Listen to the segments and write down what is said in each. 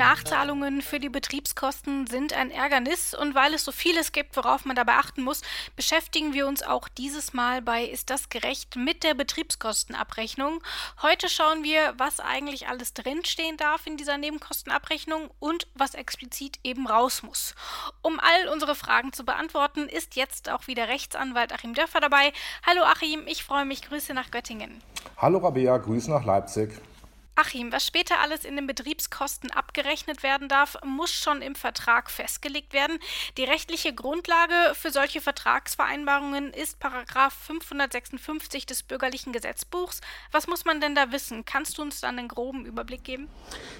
Nachzahlungen für die Betriebskosten sind ein Ärgernis und weil es so vieles gibt, worauf man dabei achten muss, beschäftigen wir uns auch dieses Mal bei Ist das gerecht mit der Betriebskostenabrechnung. Heute schauen wir, was eigentlich alles drinstehen darf in dieser Nebenkostenabrechnung und was explizit eben raus muss. Um all unsere Fragen zu beantworten, ist jetzt auch wieder Rechtsanwalt Achim Dörfer dabei. Hallo Achim, ich freue mich. Grüße nach Göttingen. Hallo Rabea, Grüße nach Leipzig. Achim, was später alles in den Betriebskosten abgerechnet werden darf, muss schon im Vertrag festgelegt werden. Die rechtliche Grundlage für solche Vertragsvereinbarungen ist Paragraph 556 des Bürgerlichen Gesetzbuchs. Was muss man denn da wissen? Kannst du uns dann einen groben Überblick geben?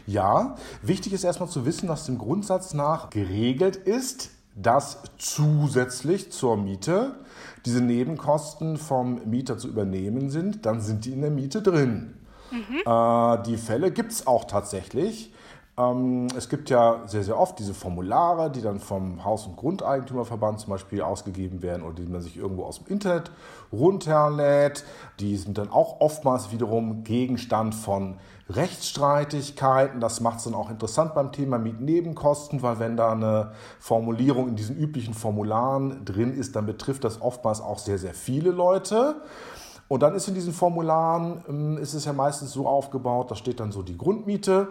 Ja, wichtig ist erstmal zu wissen, dass dem Grundsatz nach geregelt ist, dass zusätzlich zur Miete diese Nebenkosten vom Mieter zu übernehmen sind, dann sind die in der Miete drin. Mhm. Äh, die Fälle gibt es auch tatsächlich. Ähm, es gibt ja sehr, sehr oft diese Formulare, die dann vom Haus- und Grundeigentümerverband zum Beispiel ausgegeben werden oder die man sich irgendwo aus dem Internet runterlädt. Die sind dann auch oftmals wiederum Gegenstand von Rechtsstreitigkeiten. Das macht es dann auch interessant beim Thema Mietnebenkosten, weil wenn da eine Formulierung in diesen üblichen Formularen drin ist, dann betrifft das oftmals auch sehr, sehr viele Leute. Und dann ist in diesen Formularen, ähm, ist es ja meistens so aufgebaut, da steht dann so die Grundmiete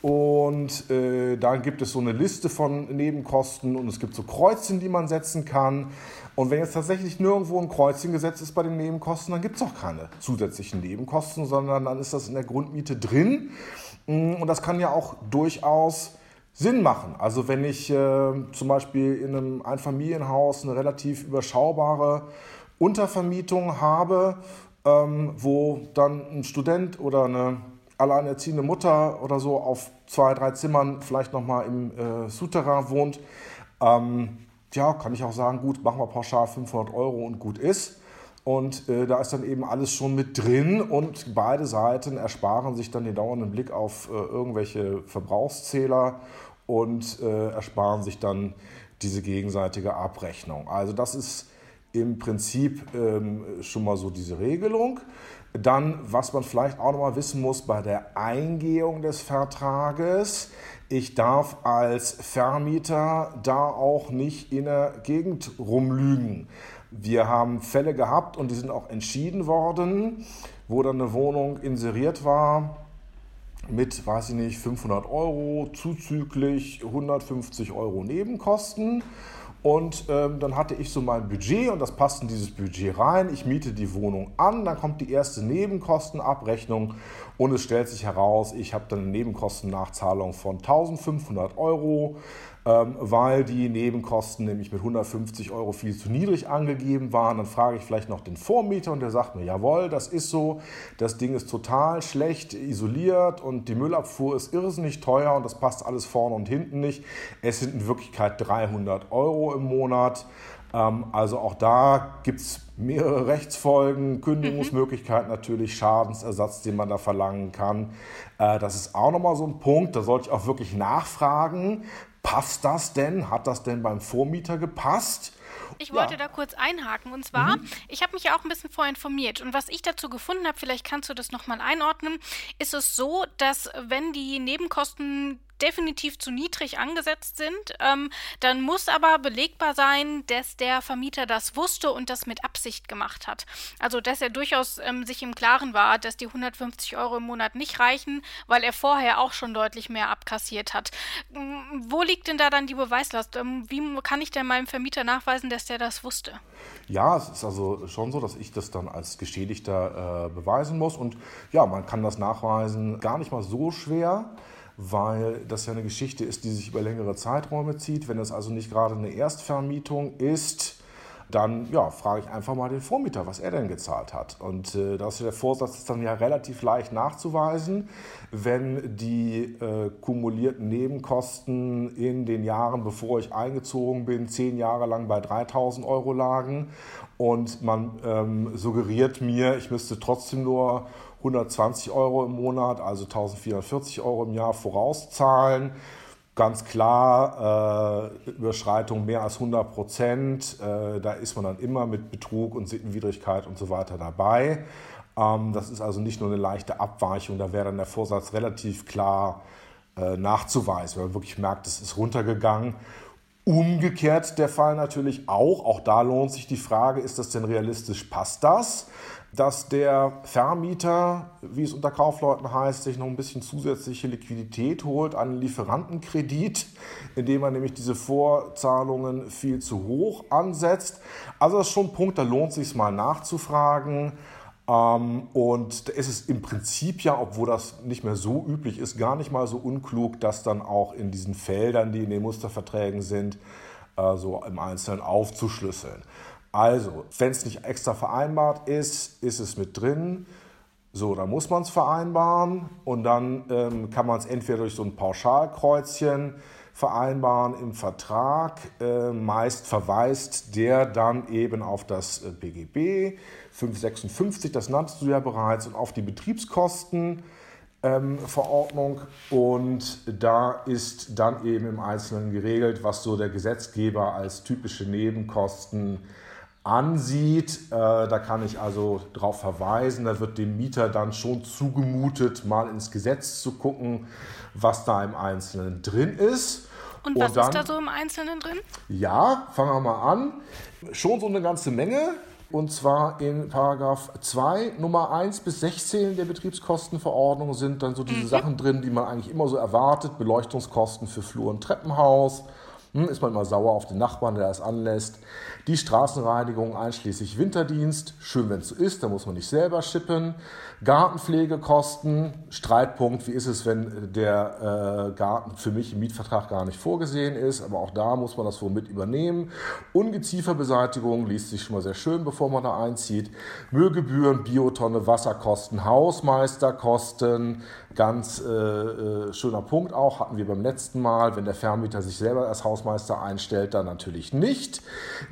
und äh, dann gibt es so eine Liste von Nebenkosten und es gibt so Kreuzchen, die man setzen kann. Und wenn jetzt tatsächlich nirgendwo ein Kreuzchen gesetzt ist bei den Nebenkosten, dann gibt es auch keine zusätzlichen Nebenkosten, sondern dann ist das in der Grundmiete drin. Mm, und das kann ja auch durchaus Sinn machen. Also wenn ich äh, zum Beispiel in einem Einfamilienhaus eine relativ überschaubare Untervermietung habe, ähm, wo dann ein Student oder eine alleinerziehende Mutter oder so auf zwei, drei Zimmern vielleicht nochmal im äh, Souterrain wohnt, ähm, ja, kann ich auch sagen, gut, machen wir pauschal 500 Euro und gut ist. Und äh, da ist dann eben alles schon mit drin und beide Seiten ersparen sich dann den dauernden Blick auf äh, irgendwelche Verbrauchszähler und äh, ersparen sich dann diese gegenseitige Abrechnung. Also das ist im Prinzip ähm, schon mal so diese Regelung. Dann, was man vielleicht auch noch mal wissen muss bei der Eingehung des Vertrages, ich darf als Vermieter da auch nicht in der Gegend rumlügen. Wir haben Fälle gehabt und die sind auch entschieden worden, wo dann eine Wohnung inseriert war mit, weiß ich nicht, 500 Euro zuzüglich 150 Euro Nebenkosten. Und ähm, dann hatte ich so mein Budget und das passt in dieses Budget rein. Ich miete die Wohnung an, dann kommt die erste Nebenkostenabrechnung und es stellt sich heraus, ich habe dann eine Nebenkostennachzahlung von 1500 Euro weil die Nebenkosten nämlich mit 150 Euro viel zu niedrig angegeben waren. Dann frage ich vielleicht noch den Vormieter und der sagt mir, jawohl, das ist so, das Ding ist total schlecht isoliert und die Müllabfuhr ist irrsinnig teuer und das passt alles vorne und hinten nicht. Es sind in Wirklichkeit 300 Euro im Monat. Ähm, also auch da gibt es mehrere Rechtsfolgen, Kündigungsmöglichkeiten natürlich, Schadensersatz, den man da verlangen kann. Äh, das ist auch nochmal so ein Punkt, da sollte ich auch wirklich nachfragen, Passt das denn? Hat das denn beim Vormieter gepasst? Ich wollte ja. da kurz einhaken. Und zwar, mhm. ich habe mich ja auch ein bisschen vorinformiert. Und was ich dazu gefunden habe, vielleicht kannst du das nochmal einordnen, ist es so, dass wenn die Nebenkosten definitiv zu niedrig angesetzt sind. Ähm, dann muss aber belegbar sein, dass der Vermieter das wusste und das mit Absicht gemacht hat. Also, dass er durchaus ähm, sich im Klaren war, dass die 150 Euro im Monat nicht reichen, weil er vorher auch schon deutlich mehr abkassiert hat. Ähm, wo liegt denn da dann die Beweislast? Ähm, wie kann ich denn meinem Vermieter nachweisen, dass der das wusste? Ja, es ist also schon so, dass ich das dann als Geschädigter äh, beweisen muss. Und ja, man kann das nachweisen gar nicht mal so schwer weil das ja eine Geschichte ist, die sich über längere Zeiträume zieht. Wenn es also nicht gerade eine Erstvermietung ist, dann ja, frage ich einfach mal den Vormieter, was er denn gezahlt hat. Und äh, das ist der Vorsatz ist dann ja relativ leicht nachzuweisen, wenn die äh, kumulierten Nebenkosten in den Jahren, bevor ich eingezogen bin, zehn Jahre lang bei 3000 Euro lagen und man ähm, suggeriert mir, ich müsste trotzdem nur 120 Euro im Monat, also 1440 Euro im Jahr vorauszahlen, Ganz klar, äh, Überschreitung mehr als 100 Prozent, äh, da ist man dann immer mit Betrug und Sittenwidrigkeit und so weiter dabei. Ähm, das ist also nicht nur eine leichte Abweichung, da wäre dann der Vorsatz relativ klar äh, nachzuweisen, wenn man wirklich merkt, es ist runtergegangen. Umgekehrt der Fall natürlich auch, auch da lohnt sich die Frage, ist das denn realistisch, passt das? dass der Vermieter, wie es unter Kaufleuten heißt, sich noch ein bisschen zusätzliche Liquidität holt, einen Lieferantenkredit, indem er nämlich diese Vorzahlungen viel zu hoch ansetzt. Also das ist schon ein Punkt, da lohnt es sich mal nachzufragen. Ähm, und da ist es im Prinzip ja, obwohl das nicht mehr so üblich ist, gar nicht mal so unklug, das dann auch in diesen Feldern, die in den Musterverträgen sind, äh, so im Einzelnen aufzuschlüsseln. Also, wenn es nicht extra vereinbart ist, ist es mit drin. So, dann muss man es vereinbaren und dann ähm, kann man es entweder durch so ein Pauschalkreuzchen vereinbaren im Vertrag. Äh, meist verweist der dann eben auf das äh, BGB 556, das nanntest du ja bereits, und auf die Betriebskostenverordnung. Ähm, und da ist dann eben im Einzelnen geregelt, was so der Gesetzgeber als typische Nebenkosten ansieht. Äh, da kann ich also darauf verweisen, da wird dem Mieter dann schon zugemutet, mal ins Gesetz zu gucken, was da im Einzelnen drin ist. Und was Und dann, ist da so im Einzelnen drin? Ja, fangen wir mal an. Schon so eine ganze Menge. Und zwar in Paragraph 2, Nummer 1 bis 16 der Betriebskostenverordnung sind dann so diese mhm. Sachen drin, die man eigentlich immer so erwartet. Beleuchtungskosten für Flur und Treppenhaus. Hm, ist man immer sauer auf den Nachbarn, der das anlässt. Die Straßenreinigung einschließlich Winterdienst, schön wenn es so ist, da muss man nicht selber schippen. Gartenpflegekosten, Streitpunkt, wie ist es, wenn der äh, Garten für mich im Mietvertrag gar nicht vorgesehen ist, aber auch da muss man das wohl mit übernehmen. Ungezieferbeseitigung liest sich schon mal sehr schön, bevor man da einzieht. Müllgebühren, Biotonne, Wasserkosten, Hausmeisterkosten, ganz äh, äh, schöner Punkt auch, hatten wir beim letzten Mal, wenn der Vermieter sich selber als Hausmeister einstellt, dann natürlich nicht.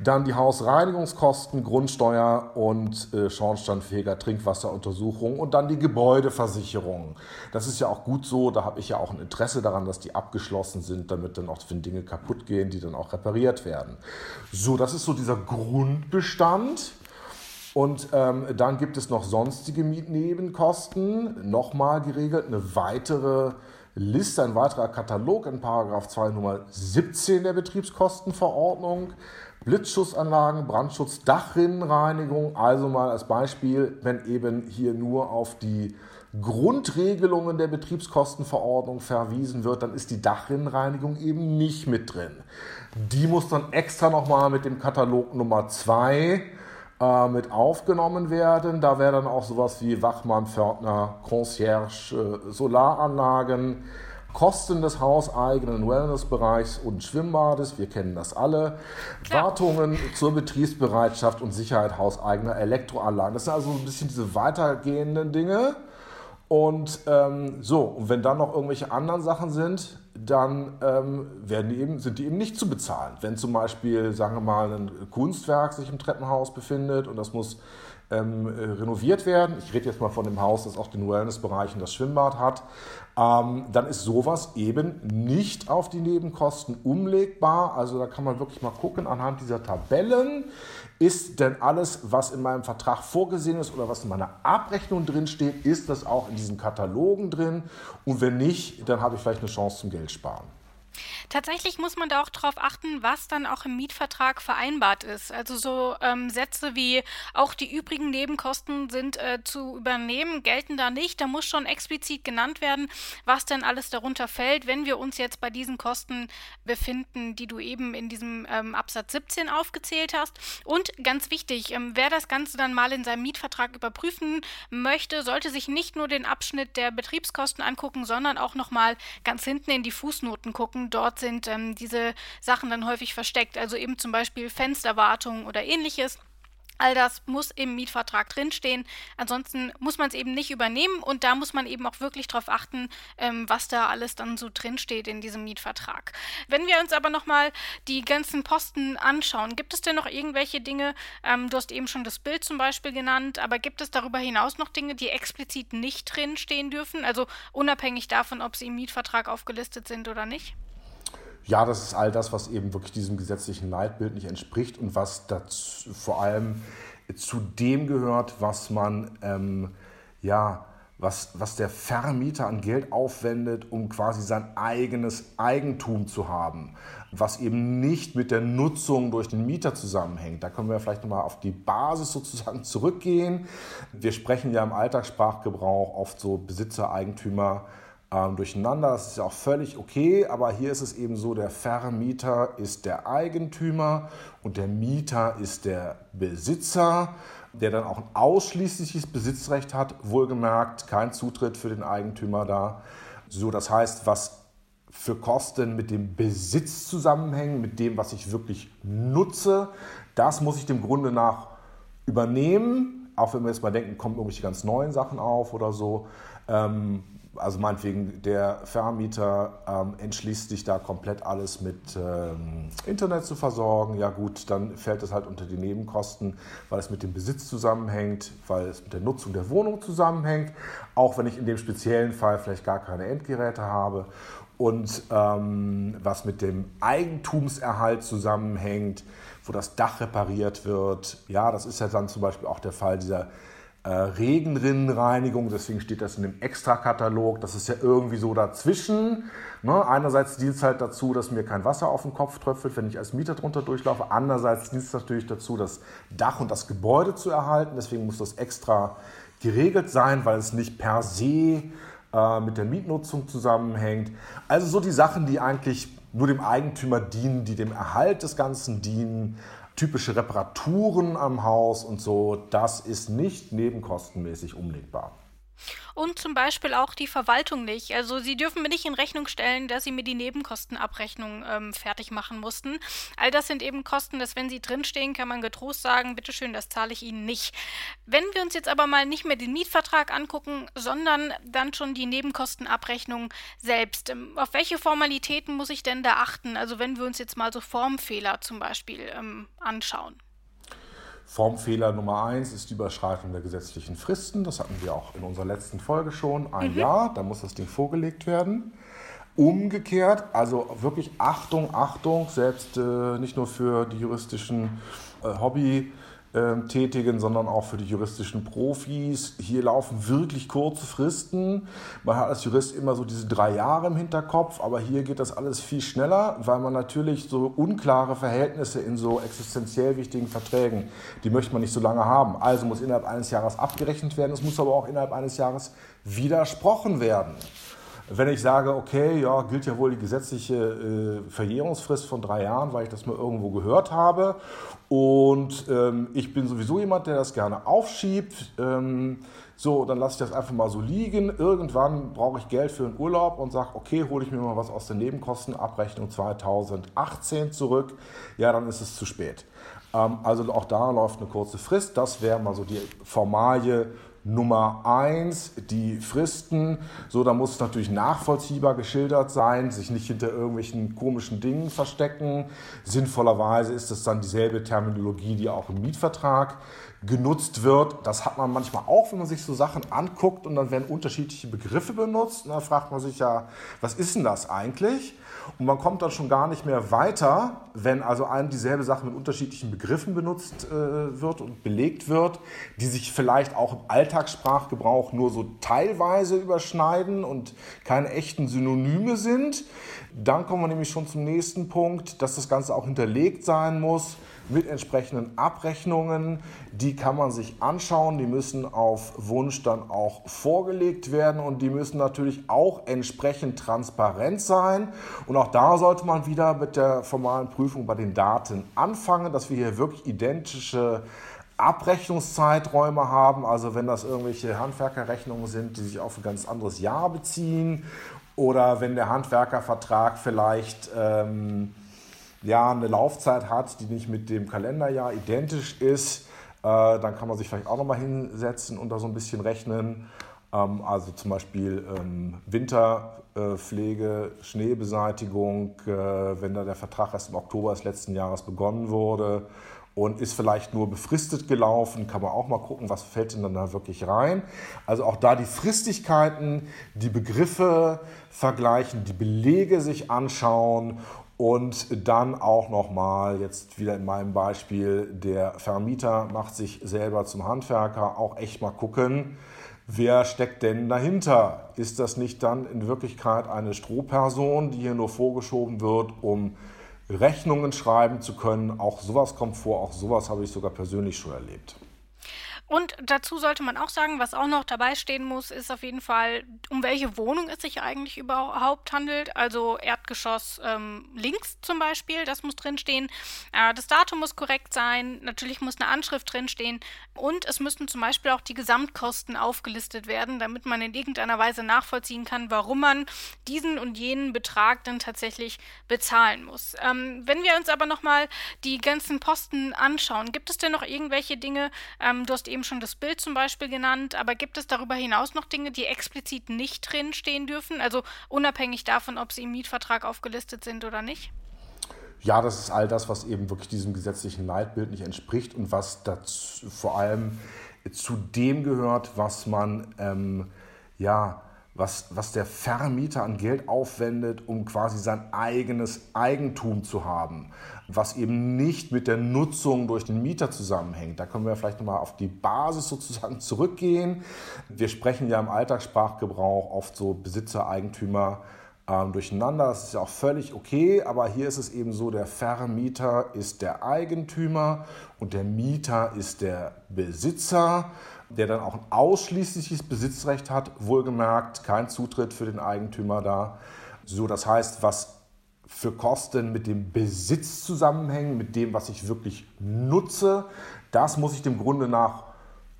Dann die Hausreinigungskosten, Grundsteuer und äh, Schornsteinfeger, Trinkwasseruntersuchung und dann die Gebäudeversicherung. Das ist ja auch gut so, da habe ich ja auch ein Interesse daran, dass die abgeschlossen sind, damit dann auch, wenn Dinge kaputt gehen, die dann auch repariert werden. So, das ist so dieser Grundbestand. Und ähm, dann gibt es noch sonstige Mietnebenkosten, nochmal geregelt, eine weitere Liste, ein weiterer Katalog in Paragraph 2 Nummer 17 der Betriebskostenverordnung. Blitzschussanlagen, Brandschutz, Dachrinnenreinigung. Also mal als Beispiel, wenn eben hier nur auf die Grundregelungen der Betriebskostenverordnung verwiesen wird, dann ist die Dachrinnenreinigung eben nicht mit drin. Die muss dann extra nochmal mit dem Katalog Nummer 2 äh, mit aufgenommen werden. Da wäre dann auch sowas wie Wachmann, Pförtner, Concierge, äh, Solaranlagen, Kosten des hauseigenen Wellnessbereichs und Schwimmbades, wir kennen das alle, Klar. Wartungen zur Betriebsbereitschaft und Sicherheit hauseigener Elektroanlagen. Das sind also ein bisschen diese weitergehenden Dinge. Und ähm, so, und wenn dann noch irgendwelche anderen Sachen sind, dann ähm, werden die eben, sind die eben nicht zu bezahlen. Wenn zum Beispiel, sagen wir mal, ein Kunstwerk sich im Treppenhaus befindet und das muss ähm, äh, renoviert werden. Ich rede jetzt mal von dem Haus, das auch den Wellnessbereich und das Schwimmbad hat. Ähm, dann ist sowas eben nicht auf die Nebenkosten umlegbar. Also da kann man wirklich mal gucken anhand dieser Tabellen. Ist denn alles, was in meinem Vertrag vorgesehen ist oder was in meiner Abrechnung drin steht, ist das auch in diesen Katalogen drin? Und wenn nicht, dann habe ich vielleicht eine Chance zum Geld sparen. Tatsächlich muss man da auch darauf achten, was dann auch im Mietvertrag vereinbart ist. Also so ähm, Sätze wie auch die übrigen Nebenkosten sind äh, zu übernehmen, gelten da nicht. Da muss schon explizit genannt werden, was denn alles darunter fällt, wenn wir uns jetzt bei diesen Kosten befinden, die du eben in diesem ähm, Absatz 17 aufgezählt hast. Und ganz wichtig, ähm, wer das Ganze dann mal in seinem Mietvertrag überprüfen möchte, sollte sich nicht nur den Abschnitt der Betriebskosten angucken, sondern auch nochmal ganz hinten in die Fußnoten gucken. Dort sind ähm, diese Sachen dann häufig versteckt. Also eben zum Beispiel Fensterwartung oder ähnliches. All das muss im Mietvertrag drinstehen. Ansonsten muss man es eben nicht übernehmen und da muss man eben auch wirklich darauf achten, ähm, was da alles dann so drinsteht in diesem Mietvertrag. Wenn wir uns aber nochmal die ganzen Posten anschauen, gibt es denn noch irgendwelche Dinge, ähm, du hast eben schon das Bild zum Beispiel genannt, aber gibt es darüber hinaus noch Dinge, die explizit nicht drinstehen dürfen? Also unabhängig davon, ob sie im Mietvertrag aufgelistet sind oder nicht? Ja, das ist all das, was eben wirklich diesem gesetzlichen Leitbild nicht entspricht und was dazu, vor allem zu dem gehört, was man ähm, ja was, was der Vermieter an Geld aufwendet, um quasi sein eigenes Eigentum zu haben, was eben nicht mit der Nutzung durch den Mieter zusammenhängt. Da können wir vielleicht nochmal auf die Basis sozusagen zurückgehen. Wir sprechen ja im Alltagssprachgebrauch oft so Besitzer, Eigentümer ähm, durcheinander. Das ist ja auch völlig okay, aber hier ist es eben so, der Vermieter ist der Eigentümer und der Mieter ist der Besitzer der dann auch ein ausschließliches Besitzrecht hat, wohlgemerkt, kein Zutritt für den Eigentümer da. So, das heißt, was für Kosten mit dem Besitz zusammenhängen, mit dem, was ich wirklich nutze, das muss ich dem Grunde nach übernehmen. Auch wenn wir jetzt mal denken, kommen irgendwelche ganz neuen Sachen auf oder so. Ähm, also meinetwegen der Vermieter ähm, entschließt sich da komplett alles mit ähm, Internet zu versorgen. Ja gut, dann fällt es halt unter die Nebenkosten, weil es mit dem Besitz zusammenhängt, weil es mit der Nutzung der Wohnung zusammenhängt, auch wenn ich in dem speziellen Fall vielleicht gar keine Endgeräte habe. Und ähm, was mit dem Eigentumserhalt zusammenhängt, wo das Dach repariert wird. Ja, das ist ja dann zum Beispiel auch der Fall dieser Regenrinnenreinigung, deswegen steht das in dem Extrakatalog. Das ist ja irgendwie so dazwischen. Ne? Einerseits dient es halt dazu, dass mir kein Wasser auf den Kopf tröpfelt, wenn ich als Mieter drunter durchlaufe. Andererseits dient es natürlich dazu, das Dach und das Gebäude zu erhalten. Deswegen muss das extra geregelt sein, weil es nicht per se äh, mit der Mietnutzung zusammenhängt. Also so die Sachen, die eigentlich nur dem Eigentümer dienen, die dem Erhalt des Ganzen dienen typische Reparaturen am Haus und so, das ist nicht nebenkostenmäßig umlegbar. Und zum Beispiel auch die Verwaltung nicht. Also Sie dürfen mir nicht in Rechnung stellen, dass Sie mir die Nebenkostenabrechnung ähm, fertig machen mussten. All das sind eben Kosten, dass wenn sie drinstehen, kann man getrost sagen, bitteschön, das zahle ich Ihnen nicht. Wenn wir uns jetzt aber mal nicht mehr den Mietvertrag angucken, sondern dann schon die Nebenkostenabrechnung selbst. Ähm, auf welche Formalitäten muss ich denn da achten? Also wenn wir uns jetzt mal so Formfehler zum Beispiel ähm, anschauen. Formfehler Nummer eins ist die Überschreitung der gesetzlichen Fristen. Das hatten wir auch in unserer letzten Folge schon. Ein mhm. Jahr, da muss das Ding vorgelegt werden. Umgekehrt, also wirklich Achtung, Achtung, selbst äh, nicht nur für die juristischen äh, Hobby- tätigen, sondern auch für die juristischen Profis. Hier laufen wirklich kurze Fristen. Man hat als Jurist immer so diese drei Jahre im Hinterkopf, aber hier geht das alles viel schneller, weil man natürlich so unklare Verhältnisse in so existenziell wichtigen Verträgen, die möchte man nicht so lange haben. Also muss innerhalb eines Jahres abgerechnet werden, es muss aber auch innerhalb eines Jahres widersprochen werden. Wenn ich sage, okay, ja, gilt ja wohl die gesetzliche äh, Verjährungsfrist von drei Jahren, weil ich das mal irgendwo gehört habe. Und ähm, ich bin sowieso jemand, der das gerne aufschiebt. Ähm, so, dann lasse ich das einfach mal so liegen. Irgendwann brauche ich Geld für einen Urlaub und sage, okay, hole ich mir mal was aus der Nebenkostenabrechnung 2018 zurück. Ja, dann ist es zu spät. Ähm, also auch da läuft eine kurze Frist. Das wäre mal so die Formalie Nummer eins, die Fristen. So, da muss es natürlich nachvollziehbar geschildert sein, sich nicht hinter irgendwelchen komischen Dingen verstecken. Sinnvollerweise ist es dann dieselbe Terminologie, die auch im Mietvertrag genutzt wird. Das hat man manchmal auch, wenn man sich so Sachen anguckt und dann werden unterschiedliche Begriffe benutzt. Und dann fragt man sich ja, was ist denn das eigentlich? Und man kommt dann schon gar nicht mehr weiter, wenn also ein dieselbe Sache mit unterschiedlichen Begriffen benutzt äh, wird und belegt wird, die sich vielleicht auch im Alltagssprachgebrauch nur so teilweise überschneiden und keine echten Synonyme sind. Dann kommen wir nämlich schon zum nächsten Punkt, dass das Ganze auch hinterlegt sein muss mit entsprechenden Abrechnungen. Die kann man sich anschauen, die müssen auf Wunsch dann auch vorgelegt werden und die müssen natürlich auch entsprechend transparent sein. Und auch da sollte man wieder mit der formalen Prüfung bei den Daten anfangen, dass wir hier wirklich identische Abrechnungszeiträume haben, also wenn das irgendwelche Handwerkerrechnungen sind, die sich auf ein ganz anderes Jahr beziehen oder wenn der Handwerkervertrag vielleicht ähm, ja, eine Laufzeit hat, die nicht mit dem Kalenderjahr identisch ist, äh, dann kann man sich vielleicht auch nochmal hinsetzen und da so ein bisschen rechnen. Ähm, also zum Beispiel ähm, Winterpflege, äh, Schneebeseitigung, äh, wenn da der Vertrag erst im Oktober des letzten Jahres begonnen wurde und ist vielleicht nur befristet gelaufen, kann man auch mal gucken, was fällt denn dann da wirklich rein. Also auch da die Fristigkeiten, die Begriffe vergleichen, die Belege sich anschauen und dann auch nochmal, jetzt wieder in meinem Beispiel, der Vermieter macht sich selber zum Handwerker, auch echt mal gucken, wer steckt denn dahinter? Ist das nicht dann in Wirklichkeit eine Strohperson, die hier nur vorgeschoben wird, um Rechnungen schreiben zu können? Auch sowas kommt vor, auch sowas habe ich sogar persönlich schon erlebt. Und dazu sollte man auch sagen, was auch noch dabei stehen muss, ist auf jeden Fall, um welche Wohnung es sich eigentlich überhaupt handelt. Also Erdgeschoss ähm, links zum Beispiel, das muss drinstehen. Äh, das Datum muss korrekt sein. Natürlich muss eine Anschrift drinstehen. Und es müssten zum Beispiel auch die Gesamtkosten aufgelistet werden, damit man in irgendeiner Weise nachvollziehen kann, warum man diesen und jenen Betrag dann tatsächlich bezahlen muss. Ähm, wenn wir uns aber nochmal die ganzen Posten anschauen, gibt es denn noch irgendwelche Dinge, ähm, du hast eben schon das Bild zum Beispiel genannt, aber gibt es darüber hinaus noch Dinge, die explizit nicht drin stehen dürfen? Also unabhängig davon, ob sie im Mietvertrag aufgelistet sind oder nicht? Ja, das ist all das, was eben wirklich diesem gesetzlichen Leitbild nicht entspricht und was dazu, vor allem zu dem gehört, was man ähm, ja was, was der Vermieter an Geld aufwendet, um quasi sein eigenes Eigentum zu haben, was eben nicht mit der Nutzung durch den Mieter zusammenhängt. Da können wir vielleicht nochmal auf die Basis sozusagen zurückgehen. Wir sprechen ja im Alltagssprachgebrauch oft so Besitzer, Eigentümer ähm, durcheinander. Das ist ja auch völlig okay, aber hier ist es eben so, der Vermieter ist der Eigentümer und der Mieter ist der Besitzer der dann auch ein ausschließliches Besitzrecht hat, wohlgemerkt kein Zutritt für den Eigentümer da. So, das heißt, was für Kosten mit dem Besitz zusammenhängen, mit dem, was ich wirklich nutze, das muss ich dem Grunde nach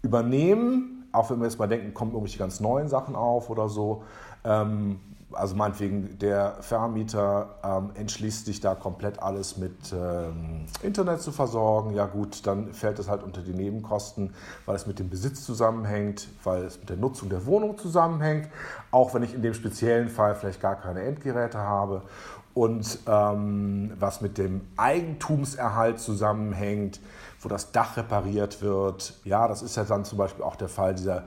übernehmen. Auch wenn wir jetzt mal denken, kommen irgendwelche ganz neuen Sachen auf oder so. Ähm, also meinetwegen der Vermieter ähm, entschließt sich da komplett alles mit ähm, Internet zu versorgen. Ja gut, dann fällt es halt unter die Nebenkosten, weil es mit dem Besitz zusammenhängt, weil es mit der Nutzung der Wohnung zusammenhängt, auch wenn ich in dem speziellen Fall vielleicht gar keine Endgeräte habe. Und ähm, was mit dem Eigentumserhalt zusammenhängt, wo das Dach repariert wird. Ja, das ist ja dann zum Beispiel auch der Fall dieser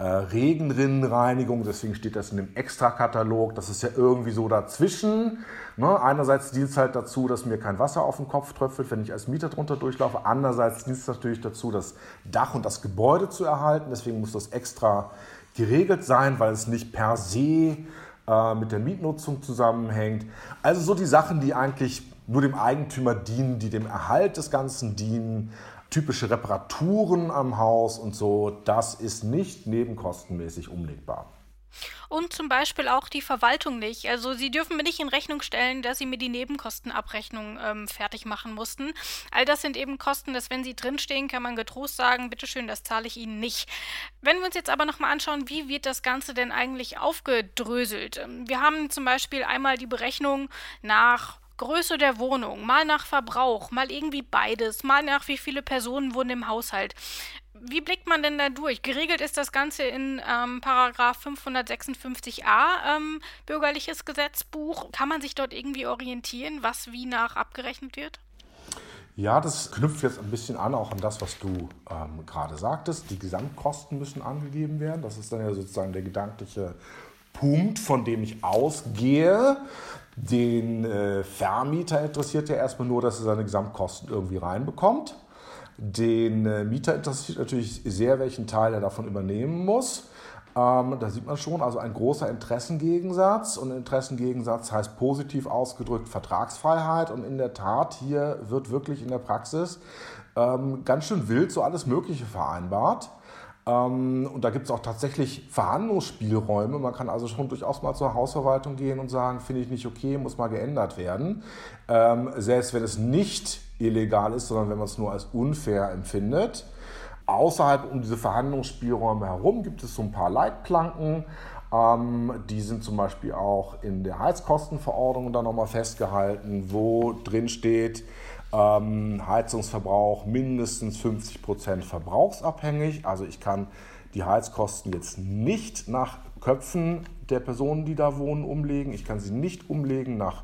äh, Regenrinnenreinigung, deswegen steht das in dem Extrakatalog. Das ist ja irgendwie so dazwischen. Ne? Einerseits dient es halt dazu, dass mir kein Wasser auf den Kopf tröpfelt, wenn ich als Mieter drunter durchlaufe. Andererseits dient es natürlich dazu, das Dach und das Gebäude zu erhalten. Deswegen muss das extra geregelt sein, weil es nicht per se äh, mit der Mietnutzung zusammenhängt. Also so die Sachen, die eigentlich nur dem Eigentümer dienen, die dem Erhalt des Ganzen dienen typische Reparaturen am Haus und so, das ist nicht nebenkostenmäßig umlegbar. Und zum Beispiel auch die Verwaltung nicht. Also Sie dürfen mir nicht in Rechnung stellen, dass Sie mir die Nebenkostenabrechnung ähm, fertig machen mussten. All das sind eben Kosten, dass wenn sie drinstehen, kann man getrost sagen, bitteschön, das zahle ich Ihnen nicht. Wenn wir uns jetzt aber nochmal anschauen, wie wird das Ganze denn eigentlich aufgedröselt? Ähm, wir haben zum Beispiel einmal die Berechnung nach Größe der Wohnung, mal nach Verbrauch, mal irgendwie beides, mal nach wie viele Personen wohnen im Haushalt. Wie blickt man denn da durch? Geregelt ist das Ganze in ähm, Paragraph 556a ähm, Bürgerliches Gesetzbuch. Kann man sich dort irgendwie orientieren, was wie nach abgerechnet wird? Ja, das knüpft jetzt ein bisschen an, auch an das, was du ähm, gerade sagtest. Die Gesamtkosten müssen angegeben werden. Das ist dann ja sozusagen der gedankliche Punkt, von dem ich ausgehe. Den äh, Vermieter interessiert ja erstmal nur, dass er seine Gesamtkosten irgendwie reinbekommt. Den äh, Mieter interessiert natürlich sehr, welchen Teil er davon übernehmen muss. Ähm, da sieht man schon, also ein großer Interessengegensatz. Und Interessengegensatz heißt positiv ausgedrückt Vertragsfreiheit. Und in der Tat, hier wird wirklich in der Praxis ähm, ganz schön wild so alles Mögliche vereinbart. Ähm, und da gibt es auch tatsächlich Verhandlungsspielräume. Man kann also schon durchaus mal zur Hausverwaltung gehen und sagen, finde ich nicht okay, muss mal geändert werden. Ähm, selbst wenn es nicht illegal ist, sondern wenn man es nur als unfair empfindet. Außerhalb um diese Verhandlungsspielräume herum gibt es so ein paar Leitplanken. Ähm, die sind zum Beispiel auch in der Heizkostenverordnung dann nochmal festgehalten, wo drin steht, ähm, Heizungsverbrauch mindestens 50 Prozent verbrauchsabhängig. Also ich kann die Heizkosten jetzt nicht nach Köpfen der Personen, die da wohnen, umlegen. Ich kann sie nicht umlegen nach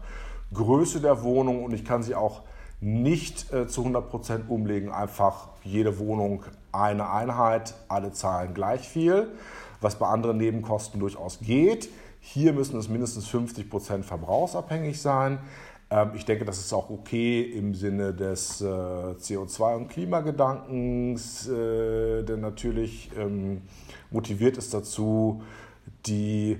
Größe der Wohnung und ich kann sie auch nicht äh, zu 100 Prozent umlegen, einfach jede Wohnung eine Einheit, alle zahlen gleich viel, was bei anderen Nebenkosten durchaus geht. Hier müssen es mindestens 50 Prozent verbrauchsabhängig sein. Ähm, ich denke, das ist auch okay im Sinne des äh, CO2- und Klimagedankens, äh, der natürlich ähm, motiviert ist dazu, die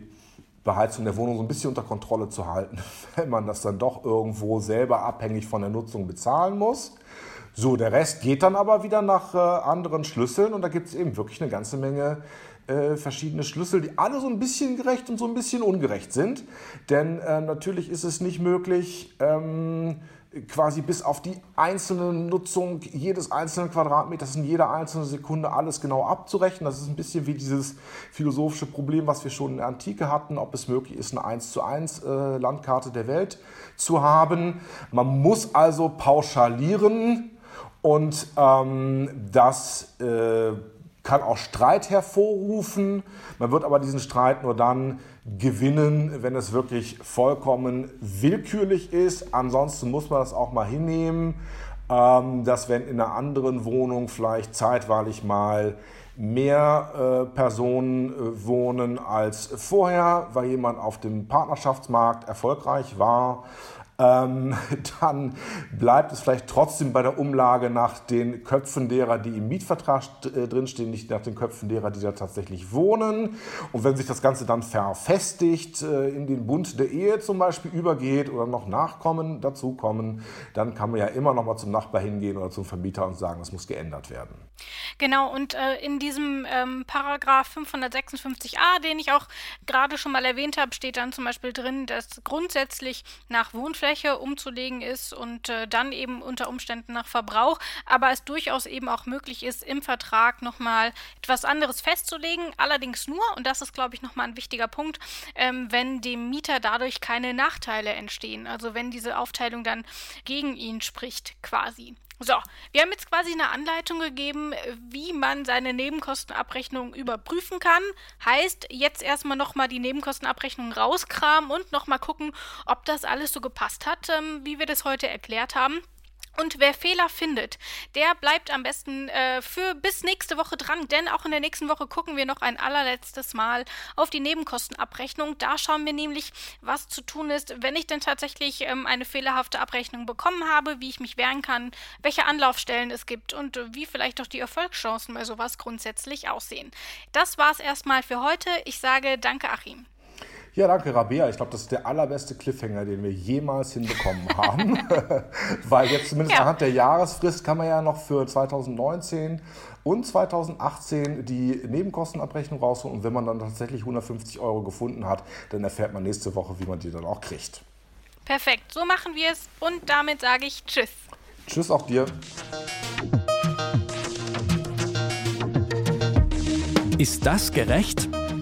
Beheizung der Wohnung so ein bisschen unter Kontrolle zu halten, wenn man das dann doch irgendwo selber abhängig von der Nutzung bezahlen muss. So, der Rest geht dann aber wieder nach äh, anderen Schlüsseln und da gibt es eben wirklich eine ganze Menge äh, verschiedene Schlüssel, die alle so ein bisschen gerecht und so ein bisschen ungerecht sind. Denn äh, natürlich ist es nicht möglich, ähm, quasi bis auf die einzelne Nutzung jedes einzelnen Quadratmeters in jeder einzelnen Sekunde alles genau abzurechnen. Das ist ein bisschen wie dieses philosophische Problem, was wir schon in der Antike hatten, ob es möglich ist, eine 1 zu 1 äh, Landkarte der Welt zu haben. Man muss also pauschalieren und ähm, das äh, kann auch Streit hervorrufen. Man wird aber diesen Streit nur dann gewinnen, wenn es wirklich vollkommen willkürlich ist. Ansonsten muss man das auch mal hinnehmen, ähm, dass wenn in einer anderen Wohnung vielleicht zeitweilig mal mehr äh, Personen äh, wohnen als vorher, weil jemand auf dem Partnerschaftsmarkt erfolgreich war, ähm, dann bleibt es vielleicht trotzdem bei der Umlage nach den Köpfen derer, die im Mietvertrag äh, drinstehen, nicht nach den Köpfen derer, die da tatsächlich wohnen. Und wenn sich das Ganze dann verfestigt, äh, in den Bund der Ehe zum Beispiel übergeht oder noch Nachkommen dazukommen, dann kann man ja immer noch mal zum Nachbar hingehen oder zum Vermieter und sagen, das muss geändert werden. Genau, und äh, in diesem ähm, Paragraph 556a, den ich auch gerade schon mal erwähnt habe, steht dann zum Beispiel drin, dass grundsätzlich nach Wohnfläche umzulegen ist und äh, dann eben unter Umständen nach Verbrauch, aber es durchaus eben auch möglich ist, im Vertrag nochmal etwas anderes festzulegen, allerdings nur, und das ist, glaube ich, nochmal ein wichtiger Punkt, ähm, wenn dem Mieter dadurch keine Nachteile entstehen, also wenn diese Aufteilung dann gegen ihn spricht, quasi. So, wir haben jetzt quasi eine Anleitung gegeben, wie man seine Nebenkostenabrechnung überprüfen kann. Heißt, jetzt erstmal nochmal die Nebenkostenabrechnung rauskramen und nochmal gucken, ob das alles so gepasst hat, ähm, wie wir das heute erklärt haben. Und wer Fehler findet, der bleibt am besten äh, für bis nächste Woche dran, denn auch in der nächsten Woche gucken wir noch ein allerletztes Mal auf die Nebenkostenabrechnung. Da schauen wir nämlich, was zu tun ist, wenn ich denn tatsächlich ähm, eine fehlerhafte Abrechnung bekommen habe, wie ich mich wehren kann, welche Anlaufstellen es gibt und äh, wie vielleicht auch die Erfolgschancen bei sowas grundsätzlich aussehen. Das war's erstmal für heute. Ich sage danke, Achim. Ja, danke, Rabea. Ich glaube, das ist der allerbeste Cliffhanger, den wir jemals hinbekommen haben. Weil jetzt zumindest ja. anhand der Jahresfrist kann man ja noch für 2019 und 2018 die Nebenkostenabrechnung rausholen. Und wenn man dann tatsächlich 150 Euro gefunden hat, dann erfährt man nächste Woche, wie man die dann auch kriegt. Perfekt, so machen wir es. Und damit sage ich Tschüss. Tschüss auch dir. Ist das gerecht?